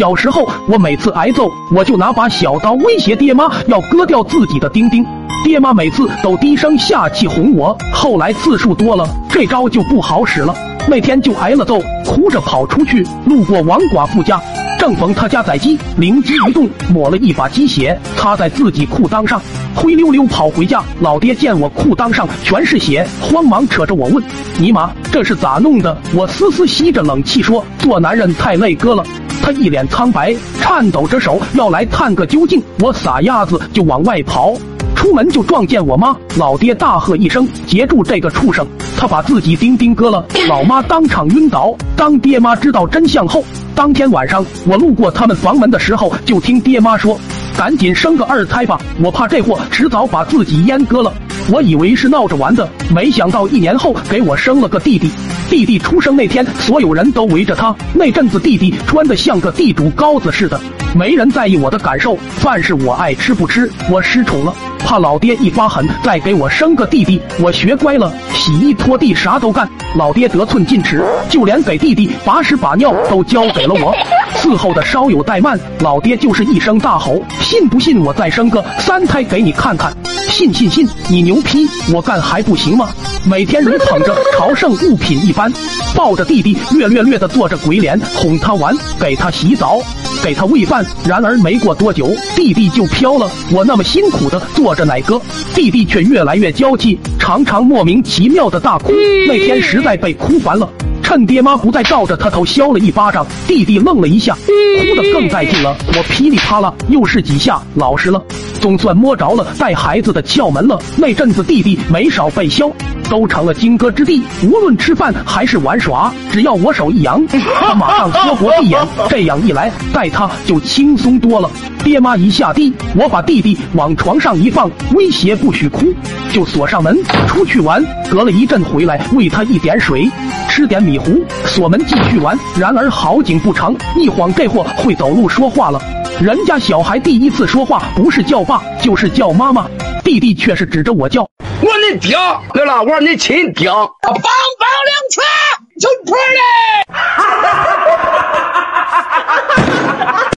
小时候，我每次挨揍，我就拿把小刀威胁爹妈要割掉自己的丁丁，爹妈每次都低声下气哄我。后来次数多了，这招就不好使了。那天就挨了揍，哭着跑出去，路过王寡妇家，正逢他家宰鸡，灵机一动，抹了一把鸡血擦在自己裤裆上，灰溜溜跑回家。老爹见我裤裆上全是血，慌忙扯着我问：“尼玛，这是咋弄的？”我嘶嘶吸着冷气说：“做男人太累哥了。”他一脸苍白，颤抖着手要来探个究竟。我撒丫子就往外跑。出门就撞见我妈，老爹大喝一声：“截住这个畜生！”他把自己丁丁割了，老妈当场晕倒。当爹妈知道真相后，当天晚上我路过他们房门的时候，就听爹妈说：“赶紧生个二胎吧，我怕这货迟早把自己阉割了。”我以为是闹着玩的，没想到一年后给我生了个弟弟。弟弟出生那天，所有人都围着他。那阵子弟弟穿的像个地主高子似的，没人在意我的感受，饭是我爱吃不吃。我失宠了。怕老爹一发狠再给我生个弟弟，我学乖了，洗衣拖地啥都干。老爹得寸进尺，就连给弟弟把屎把尿都交给了我。伺候的稍有怠慢，老爹就是一声大吼：“信不信我再生个三胎给你看看？信信信，你牛批，我干还不行吗？”每天如捧着朝圣物品一般，抱着弟弟略略略的做着鬼脸，哄他玩，给他洗澡。给他喂饭，然而没过多久，弟弟就飘了。我那么辛苦的做着奶哥，弟弟却越来越娇气，常常莫名其妙的大哭。那天实在被哭烦了，趁爹妈不在，照着他头削了一巴掌。弟弟愣了一下，哭得更带劲了。我噼里啪啦又是几下，老实了，总算摸着了带孩子的窍门了。那阵子弟弟没少被削。都成了金戈之地，无论吃饭还是玩耍，只要我手一扬，他马上缩脖闭眼。这样一来，带他就轻松多了。爹妈一下地，我把弟弟往床上一放，威胁不许哭，就锁上门出去玩。隔了一阵回来，喂他一点水，吃点米糊，锁门继续玩。然而好景不长，一晃这货会走路说话了。人家小孩第一次说话，不是叫爸就是叫妈妈，弟弟却是指着我叫。我的爹，对了，我说你亲爹，棒棒两拳。